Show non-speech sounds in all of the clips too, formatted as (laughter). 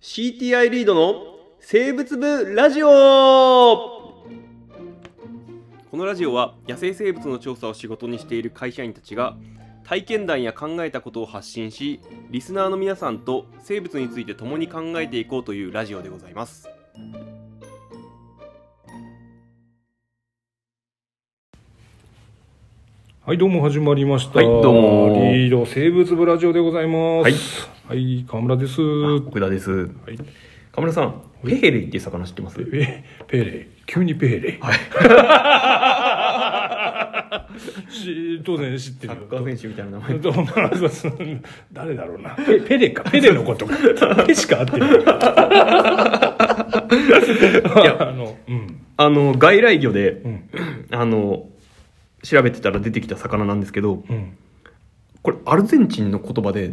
CTI リードの生物部ラジオ。このラジオは野生生物の調査を仕事にしている会社員たちが体験談や考えたことを発信しリスナーの皆さんと生物について共に考えていこうというラジオでございます。はい、どうも始まりました。はいどうもリード生物部ラジオでございます。はい。はい、河村です。奥田ですはい。河村さんペヘレイっていう魚知ってます？ペ、ペーレイ。急にペーレイ。はい (laughs) し当然知ってサるよ。ッカー選手みたいな名前 (laughs) どうも誰だろうな。ペペレか。(laughs) ペレのことか。ペしか合ってる。いやあの、うん。あの外来魚でうん。あの調べてたら出てきた魚なんですけどうん。これアルゼンチンの言葉で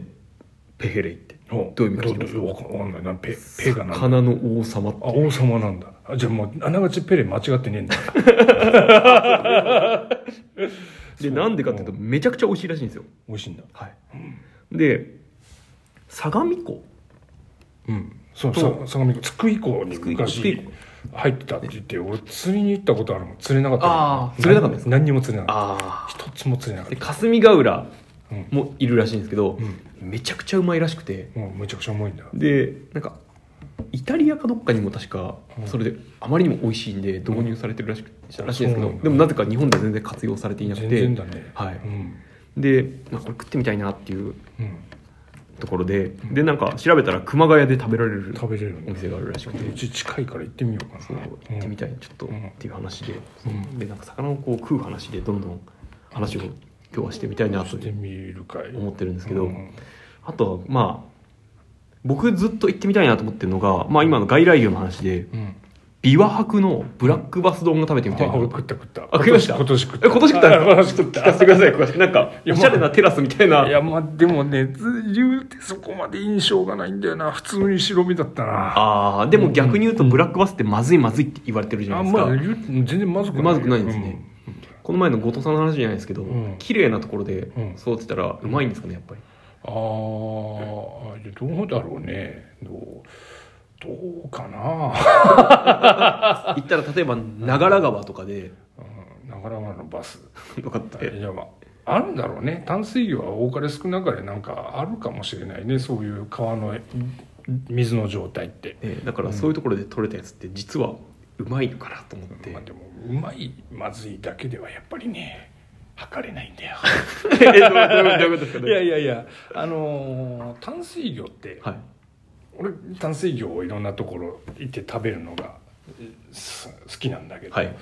ペヘレイっておどういう意味か知ってます？かわかんないな。ペ、ペがなんだ。魚の王様ってあ、王様なんだ。あじゃあもう、あながちペレ間違ってねえんだ。(laughs) でなんでかっていうとめちゃくちゃ美味しいらしいんですよ美味しいんだ。はいで相模湖うん。そう、とさ相模湖、津久井湖に湖入ってたって言って、俺釣りに行ったことあるもん。釣れなかった。釣れなかったですか？何にも釣れなかっあた。一つも釣れなかった。で霞ヶ浦うんもいるらしいんですけど、うめちゃくちゃうまいらしくてもうめちゃくちゃ重いんだ。でなんかイタリアかどっかにも確かうんそれであまりにも美味しいんで導入されてるらしくらしいんですけどそうなんだでもなぜか日本では全然活用されていなく全て然だね。はいうん。で、まあ、これ食ってみたいなっていううん。ところででなんか調べたら熊谷で食べられる食べれるお店があるらしくて。うち近いから行ってみようかな。そう行ってみたいちょっとっうん。ていう話で、うん。でなんか魚をこう食う話でどんどん話を今日はしてみたいなと。思ってるんですけど、うん。あとはまあ僕ずっと行ってみたいなと思ってるのが、まあ、今の外来魚の話でうん。ビワハクのブラックバス丼が食べてみたいあ、な、俺食った食った。あ食いました？今年食った。え今年食ったあ今年食った。聞かせてください詳しくなんかおしゃれなテラスみたいないや、まあ、でもね、ず言うてそこまで印象がないんだよな。普通に白身だったな。ああでも逆に言うとブラックバスってまずいまずいって言われてるじゃないですか、あまあ、全然まずくない。まずくないんですね、この前の後藤さんの話じゃないですけど、うん綺麗なところでうん育てたらうまいんですかねやっぱり、ああ、どうだろうね。どう、どうかな？行ったら例えば長良川とかでうん長良川のバス。とかっていや、まあ、あるんだろうね。淡水魚は多かれ少なかれなんかあるかもしれないね。そういう川の水の状態って。ねだからそういうところで取れたやつって実はうまいのかなと思って、まあ、でも、うまい、まずいだけではやっぱりね、測れないんだよ。(laughs) いやいやいや、あのー淡水魚って、はい俺淡水魚をいろんなところ行って食べるのが好きなんだけど、はい。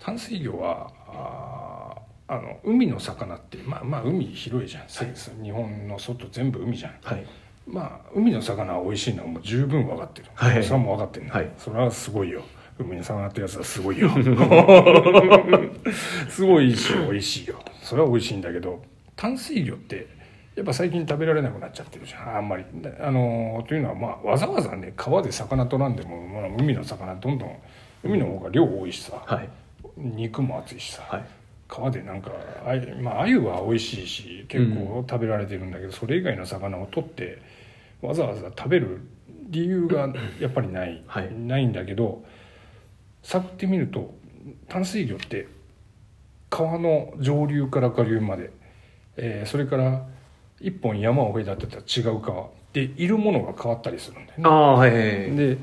淡水魚はあの海の魚ってまあまあ海広いじゃん、日本の外全部海じゃん。はい。まあ海の魚は美味しいのはもう十分分かってる、はい。それはもう分かってるんだ、はい。それはすごいよ。海の魚ってやつはすごいよ。(laughs) すごいし美味しいよ。それは美味しいんだけど淡水魚ってやっぱ最近食べられなくなっちゃってるじゃん。あんまり。あのというのはまあわざわざね川で魚取らんでも、まあ、海の魚どんどん海の方が量多いしさ、はい。肉も厚いしさ、はい。川でなんかあゆまあ鮎は美味しいし結構食べられてるんだけど、それ以外の魚を取ってわざわざ食べる理由が (clears throat) やっぱりない、はい。ないんだけど探ってみると淡水魚って川の上流から下流まで、えーそれから一本山を隔てた違う川でいるものが変わったりするんだよね。あ。あはいで、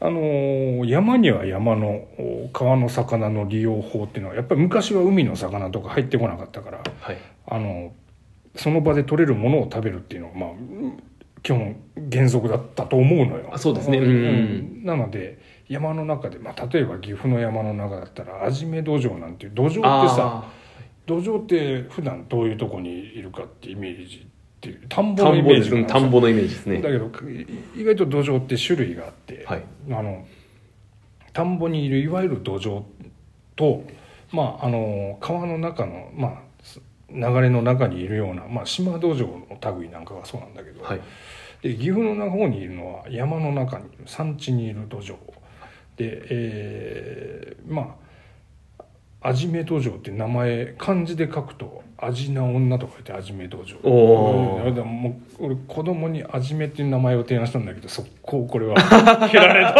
あのー山には山のお川の魚の利用法っていうのはやっぱり昔は海の魚とか入ってこなかったからはい。あのその場で取れるものを食べるっていうのはまあうん基本原則だったと思うのよ。あそうですね。うん。なので山の中で、まあ、例えば岐阜の山の中だったら味目土壌なんていう土壌ってさあ土壌って普段どういうとこにいるかってイメージっていう田んーぼのイメージ田んぼのイメージですね。だけどい意外と土壌って種類があって、はい。あの田んぼにいるいわゆる土壌と、まあ、あの川の中の、まあ、す流れの中にいるような、まあ、島土壌の類なんかがそうなんだけど、はい。で岐阜の方にいるのは山の中に山地にいる土壌。で、えーまあ味目道場って名前漢字で書くと味な女と書いて味目道場おー。うんでももう俺子供に味目っていう名前を提案したんだけど速攻これは (laughs) 蹴られた。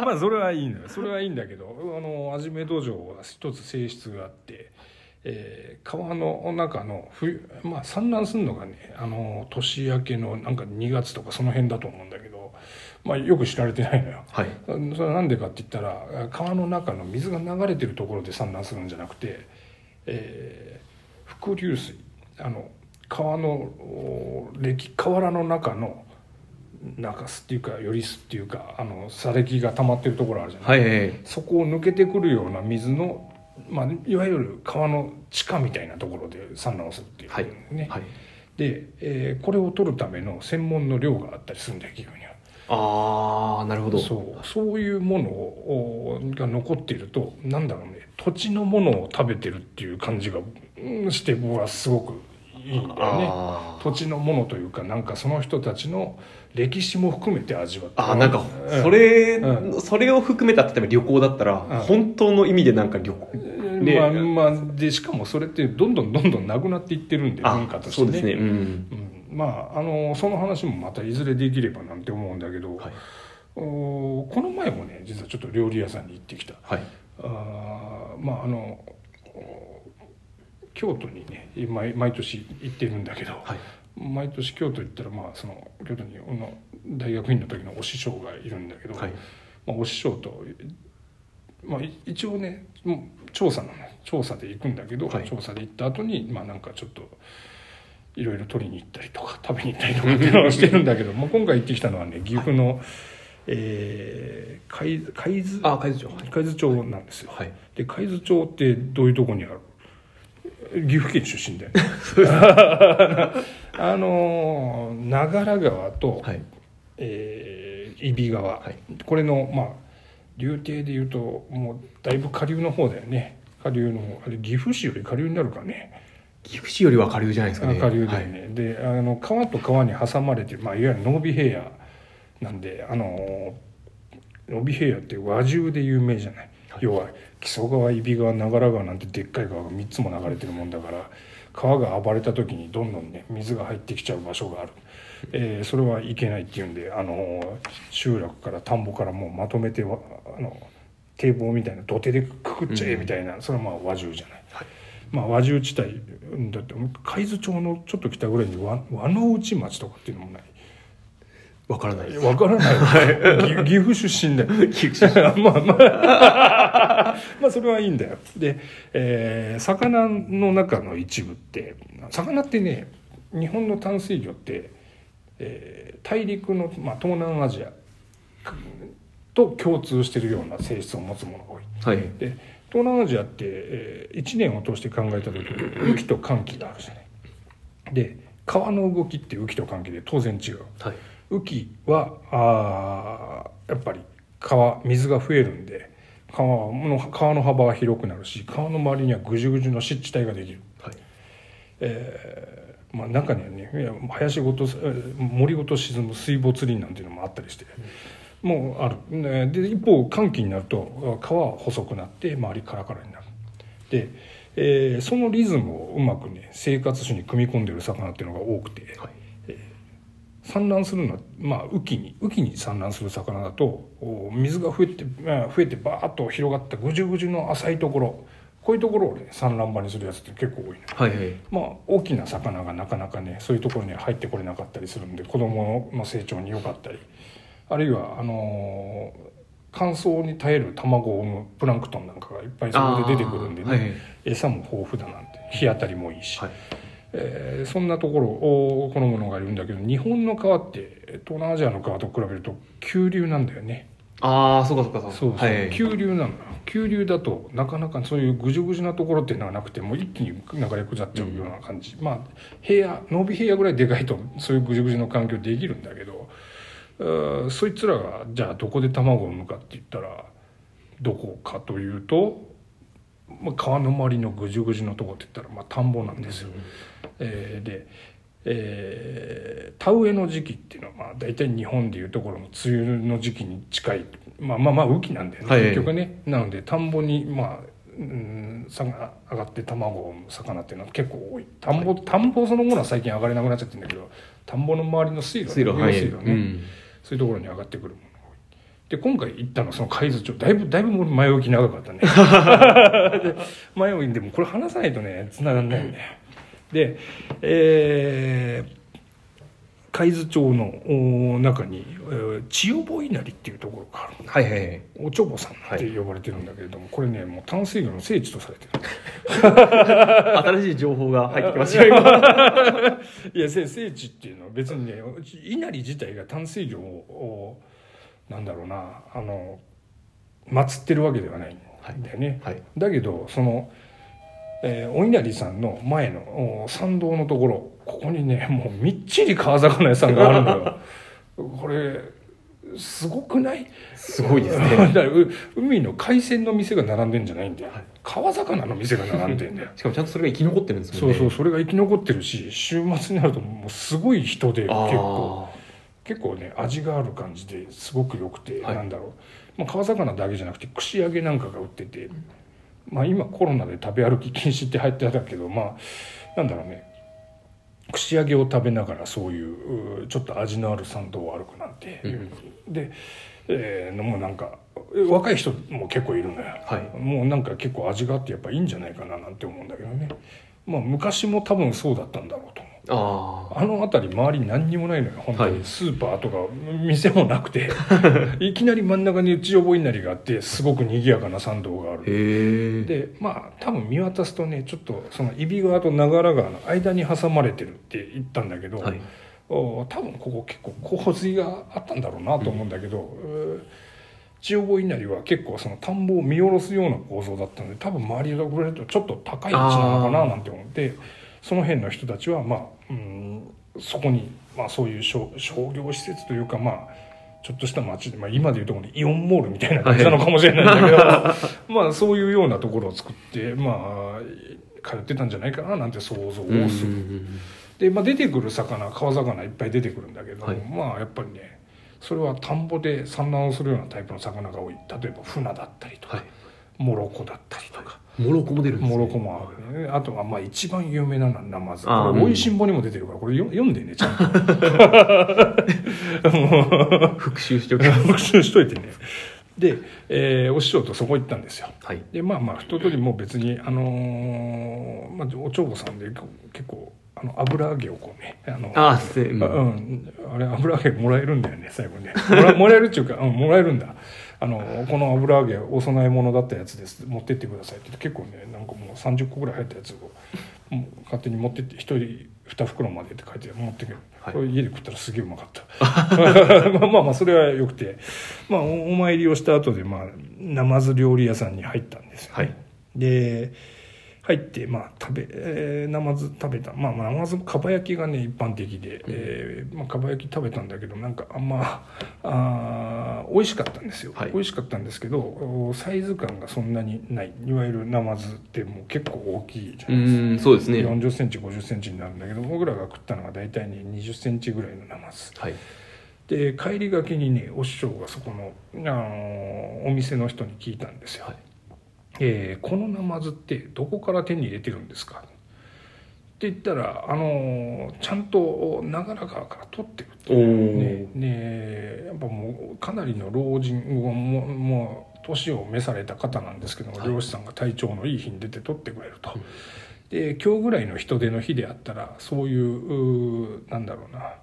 (laughs) まあそれはいいのよ。それはいいんだけどあの味目道場は一つ性質があって、えー川の中の冬まあ産卵するのがねあの年明けのなんか2月とかその辺だと思うんだけどまあよく知られてないのよ。はい。それはなんでかって言ったら川の中の水が流れてるところで産卵するんじゃなくて、えー伏流水。あの川の河原の中の中州っていうかより巣っていうかあの砂礫が溜まってるところあるじゃない、はいはいそこを抜けてくるような水の、まあ、いわゆる川の地下みたいなところで産卵をするっていうはいね、はいで、えーこれを取るための専門の漁があったりするんだよ企業には。ああなるほど。そう。そういうものをが残っているとなんだろうね土地のものを食べてるっていう感じがうんして僕はすごくいいんだよね。土地のものというかなんかその人たちの歴史も含めて味わってあーなんかうん。それ、うそれを含めた例えば旅行だったら、ん。本当の意味でなんか旅行ね。まあまあでしかもそれってどんどんどんどんなくなっていってるんで文化としてそうですね。うん。うん、まああのその話もまたいずれできればなんて思うんだけど、はい。おこの前もね実はちょっと料理屋さんに行ってきた。はい。あーまああのお京都にね毎毎年行ってるんだけど、はい。毎年京都行ったらまあその京都にあの大学院の時のお師匠がいるんだけど、はい。まあ、お師匠と、まあ、い一応ねもう調査なの調査で行くんだけど、はい。調査で行った後にまあなんかちょっといろいろ取りに行ったりとか食べに行ったりとかっていうのをしてるんだけどまあ今回行ってきたのはね岐阜の、えー海海津あ海津町。はい。海津町なんですよ。はい。で海津町ってどういうとこにある？岐阜県出身で。(laughs) あのー長良川と、はい。えー揖斐川、はい。これのまあ流程でいうともうだいぶ下流の方だよね。下流の方あれ岐阜市より下流になるかね岐阜市よりは下流じゃないですかね。下流だよね、であの川と川に挟まれてる、まあ、いわゆる濃尾平野なんであの濃尾平野って和獣で有名じゃない、要は木曽川揖斐川長良川なんてでっかい川が3つも流れてるもんだから川が暴れた時にどんどんね水が入ってきちゃう場所がある、えーそれはいけないっていうんであの集落から田んぼからもうまとめてわあの堤防みたいな土手でくくっちゃえみたいな、それはまあ和獣じゃない。はいまあ、和獣地帯うんだって海津町のちょっと北ぐらいに和和の内町とかっていうのもない。わからないわからない岐 (laughs) 岐阜出身だよ。岐阜出身。ま (laughs) あまあ。まあ (laughs) それはいいんだよ。で、えー魚の中の一部って魚ってね日本の淡水魚って、えー大陸の、まあ、東南アジアと共通しているような性質を持つものが多い。はい。で東南アジアって、え1年を通して考えた時に雨季と寒季があるじゃない。で川の動きって雨季と寒季で当然違う。はい。雨季はあーやっぱり川水が増えるんで川の川の幅が広くなるし川の周りにはぐじゅぐじゅの湿地帯ができる、はい。えーまあ、中にはね林ごとえー森ごと沈む水没林なんていうのもあったりして、もうある。ねで一方寒気になると川は細くなって周りカラカラになる。で、えーそのリズムをうまくね生活種に組み込んでる魚っていうのが多くて、はい。産卵するのは、まあ、雨季に雨季に産卵する魚だとお水が増えて、まあ、増えてバーッと広がったぐじゅぐじゅの浅いところこういうところをね産卵場にするやつって結構多いのはいはい。まあ大きな魚がなかなかねそういうところには入ってこれなかったりするんで子供の成長に良かったりあるいはあのー乾燥に耐える卵を産むプランクトンなんかがいっぱいそこで出てくるんでね、はいはい。餌も豊富だなんて日当たりもいいし、はい。えーそんなところを好むのがいるんだけど日本の川って東南アジアの川と比べると急流なんだよね。ああそうかそうかそうか。そうそう、はい。急流なのよ急流だとなかなかそういうぐじゅぐじゅなところっていうのがなくてもう一気に流れ下っちゃうような感じ、まあ平野濃尾平野ぐらいでかいとそういうぐじゅぐじゅの環境できるんだけどそいつらがじゃあどこで卵を産むかって言ったらどこかというと、まあ、川の周りのぐじゅぐじゅのとこって言ったら、まあ、田んぼなんですよ。えーで、えー田植えの時期っていうのはまあ大体日本でいうところの梅雨の時期に近いまあまあまあ雨季なんだよね、はい。結局ね。なので田んぼにまあうん、上がって卵を産む魚っていうのは結構多い。田んぼ、田んぼそのものは最近上がれなくなっちゃってるんだけど田んぼの周りの水路水路上のはい。水路ね、うんそういうところに上がってくるもので今回行ったのはその海津町。だいぶだいぶ前置き長かったね。(laughs) 前置きでもこれ話さないとね繋がんないんだよでえー海津町のお中に、えー千代坊稲荷っていうところがあるはいはいはい。おちょぼさんって呼ばれてるんだけれども、これねもう淡水魚の聖地とされてる。(laughs) 新しい情報が入ってきましたよ今。(laughs) いやせ聖地っていうのは別にね稲荷自体が淡水魚をおなんだろうなあの祀ってるわけではないんだよね、はい。だけどその、えーお稲荷さんの前のお参道のところここにねもうみっちり川魚屋さんがあるのよ。(laughs) これすごくない？すごいですね。(laughs) 海の海鮮の店が並んでんじゃないんだよ、はい。川魚の店が並んでんだよ。(laughs) しかもちゃんとそれが生き残ってるんですもんね。そうそうそれが生き残ってるし週末になるともうすごい人で結構。あ結構ね味がある感じですごく良くて、はい。なんだろう、まあ、川魚だけじゃなくて串揚げなんかが売ってて、まあ、今コロナで食べ歩き禁止って入ってたけどまあなんだろうね。串揚げを食べながらそういううちょっと味のある参道を歩くなんて、で、えーのもうなんか若い人も結構いるのよ、はい。もうなんか結構味があってやっぱいいんじゃないかななんて思うんだけどね。まあ昔も多分そうだったんだろうとあああの辺り周りに何にもないのよ本当はい。にスーパーとか店もなくて。(laughs) いきなり真ん中に内覚稲荷があってすごく賑やかな参道がある。へえでまあ多分見渡すとねちょっとその揖斐川と長良川の間に挟まれてるって言ったんだけど、はい。お多分ここ結構洪水があったんだろうなと思うんだけど、えー千代坊稲荷は結構その田んぼを見下ろすような構造だったので多分周りを比べるとちょっと高い位置なのかななんて思ってその辺の人たちはまあうんそこに、まあ、そういう商商業施設というかまあちょっとした町で、まあ、今でいうところにイオンモールみたいな感じなのかもしれないんだけど、(laughs) まあそういうようなところを作ってまあ通ってたんじゃないかななんて想像をすうる。んで、まあ、出てくる魚川魚いっぱい出てくるんだけど、はい。まあやっぱりねそれは田んぼで産卵をするようなタイプの魚が多い。例えば船だったりとか、はいモロコだったりとか、モロコも出るんですね。モロコもあるね。あとはまあ一番有名なのはナマズ。これ「おいしんぼ」にも出てるからこれよ読んでねちゃんと。(laughs) 復習しておきます復習しといてね。で、えーお師匠とそこ行ったんですよ。はい。でまあまあ一通りもう別にあのーまあ、お帳簿さんで結構あの油揚げをこうねあのあうん。あうん、あれ油揚げもらえるんだよね最後にね。もらもらえるっていうか、うん、もらえるんだあのこの油揚げお供え物だったやつです。持ってってくださいって言って結構ねなんかもう30個ぐらい入ったやつを勝手に持ってって一人2袋までって書いて持ってくる、はい。これ家で食ったらすげえうまかった。(laughs) まあまあまあそれはよくて。まあおお参りをした後でまあナマズ料理屋さんに入ったんですよ、ね。はい。で入って、まあ、食べ、えー、ナマズ食べた。まあまあナマズもかば焼きがね一般的で、えーまあ、かば焼き食べたんだけどなんかあんまあー美味しかったんですよ、はい。美味しかったんですけどおサイズ感がそんなにない。いわゆるナマズってもう結構大きいじゃうないですか。んそうですね。4 0センチ5 0センチになるんだけど僕らが食ったのが大体ね2 0センチぐらいのナマズ。はい。で帰りがけにねお師匠がそこの、あのお店の人に聞いたんですよ、はいえーこのナマズってどこから手に入れてるんですか?」って言ったら、あのちゃんと長良川から取ってるっておねおねやっぱもうかなりの老人ももう年を召された方なんですけども、はい漁師さんが体調のいい日に出て取ってくれると。で今日ぐらいの人手の日であったらそういううーなんだろうな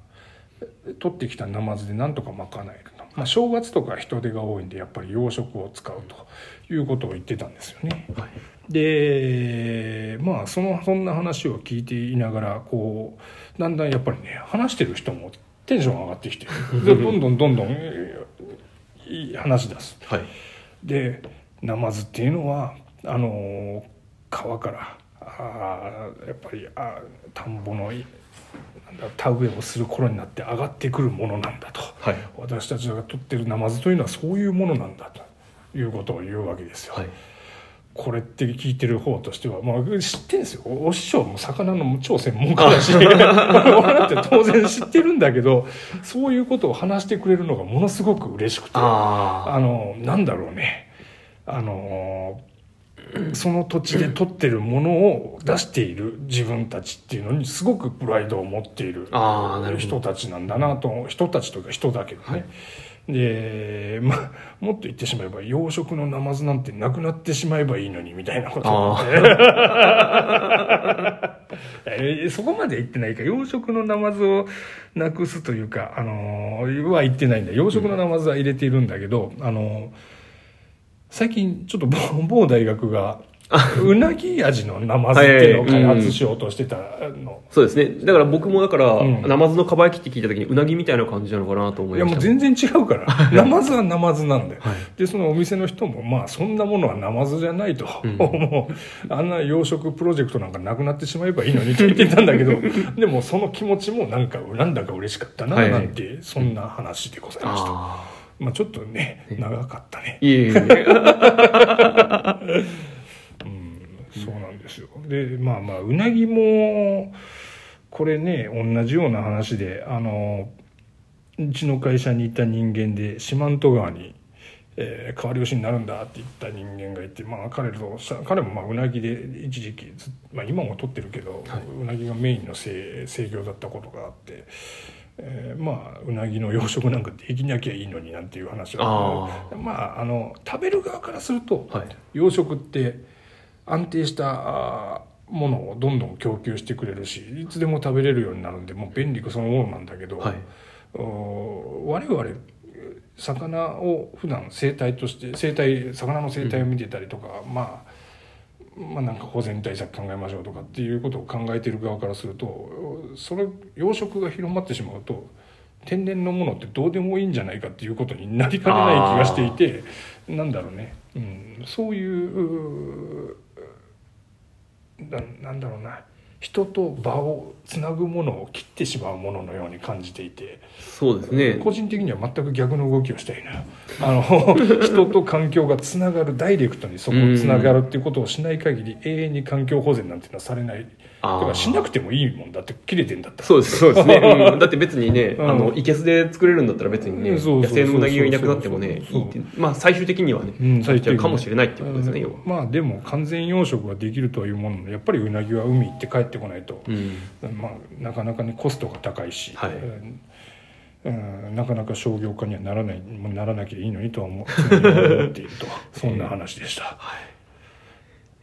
取ってきたナマズでなんとか賄えると、まあ、正月とか人手が多いんでやっぱり養殖を使うということを言ってたんですよね。はいでまあそのそんな話を聞いていながらこうだんだんやっぱりね話してる人もテンション上がってきてで (laughs) どんどんどんどん話し出す。はいでナマズっていうのはあの川からあーやっぱりあー田んぼの田植えをする頃になって上がってくるものなんだと。はい。私たちが取ってるナマズというのはそういうものなんだということを言うわけですよ。はい。これって聞いてる方としては、まあ、知ってんですよ。お師匠も魚の超専門家だし俺だって当然知ってるんだけどそういうことを話してくれるのがものすごく嬉しくて。ああのなんだろうね。あのその土地で取ってるものを出している自分たちっていうのにすごくプライドを持っている人たちなんだなと人たちというか人だけどね、で、まあ、もっと言ってしまえば養殖のナマズなんてなくなってしまえばいいのにみたいなこと。(laughs) そこまで言ってないか。養殖のナマズをなくすというか、あのーは言ってないんだ。養殖のナマズは入れているんだけど、あのー最近ちょっと某某大学がうなぎ味のナマズっていうのを開発しようとしてたの。そうですね。だから僕もだから、うん。ナマズのかば焼きって聞いた時にうなぎみたいな感じなのかなと思いやいました。もう全然違うから。(laughs) ナマズはナマズなんだよ。はい。で、そのお店の人も、まあそんなものはナマズじゃないと。うん。もう、あんな養殖プロジェクトなんかなくなってしまえばいいのにと言ってたんだけど、(laughs) でもその気持ちもなんか、なんだか嬉しかったな、はい。なんて、そんな話でございました。あまあちょっとね、ね長かったね。あいえいえそうなんですよ。で、まあまあ、うなぎも、これね、同じような話で、あの、うちの会社にいた人間で、四万十川に、えー、変わり牛になるんだって言った人間がいて、まあ彼とさ、彼もまあうなぎで一時期まあ今も取ってるけど、はいうなぎがメインの制制業だったことがあって、えーまあうなぎの養殖なんかできなきゃいいのになんていう話をあまああの食べる側からすると、はい。養殖って安定したものをどんどん供給してくれるしいつでも食べれるようになるんでもう便利そのものなんだけど、はい。お我々魚を普段生態として生態魚の生態を見てたりとか、まあまあなんか保全対策考えましょうとかっていうことを考えてる側からするとそれ養殖が広まってしまうと天然のものってどうでもいいんじゃないかっていうことになりかねない気がしていてなんだろうね、うん、そういうななんだろうな。人と場をつなぐものを切ってしまうもののように感じていて。そうですね。個人的には全く逆の動きをしたいな。あの (laughs) 人と環境がつながるダイレクトにそこをつながるっていうことをしない限り永遠に環境保全なんていうのはされない。あからしなくてもいいもんだって切れてんだったら。そうですそうですね、(laughs) うん。だって別にね、うん。あのいけすで作れるんだったら別にね、野生のうなぎがいなくなってもねいいってまあ最終的にはね、うんなっちゃうかもしれないっていうことですね、要は。まあでも完全養殖ができるというもののやっぱりうなぎは海行って帰ってこないと、うん。まあ、なかなかねコストが高いし、はい。うん。うんなかなか商業化にはならないならなきゃいいのにとは思 (laughs) 思っていると。そんな話でした。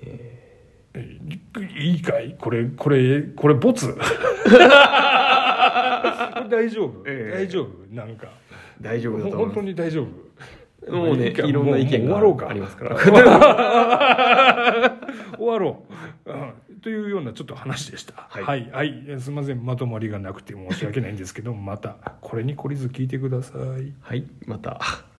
えい。いかい？これこれこれボツ？(laughs) 大丈夫、ええ大丈夫？なんか。大丈夫だと思い本当に大丈夫？もうねいろんな意見がもうもう終わろうか。ありますから。(laughs) 終わろう、うんというようなちょっと話でした。はい。はい、はい。すみません。まとまりがなくて申し訳ないんですけどまたこれに懲りず聞いてください。はい。また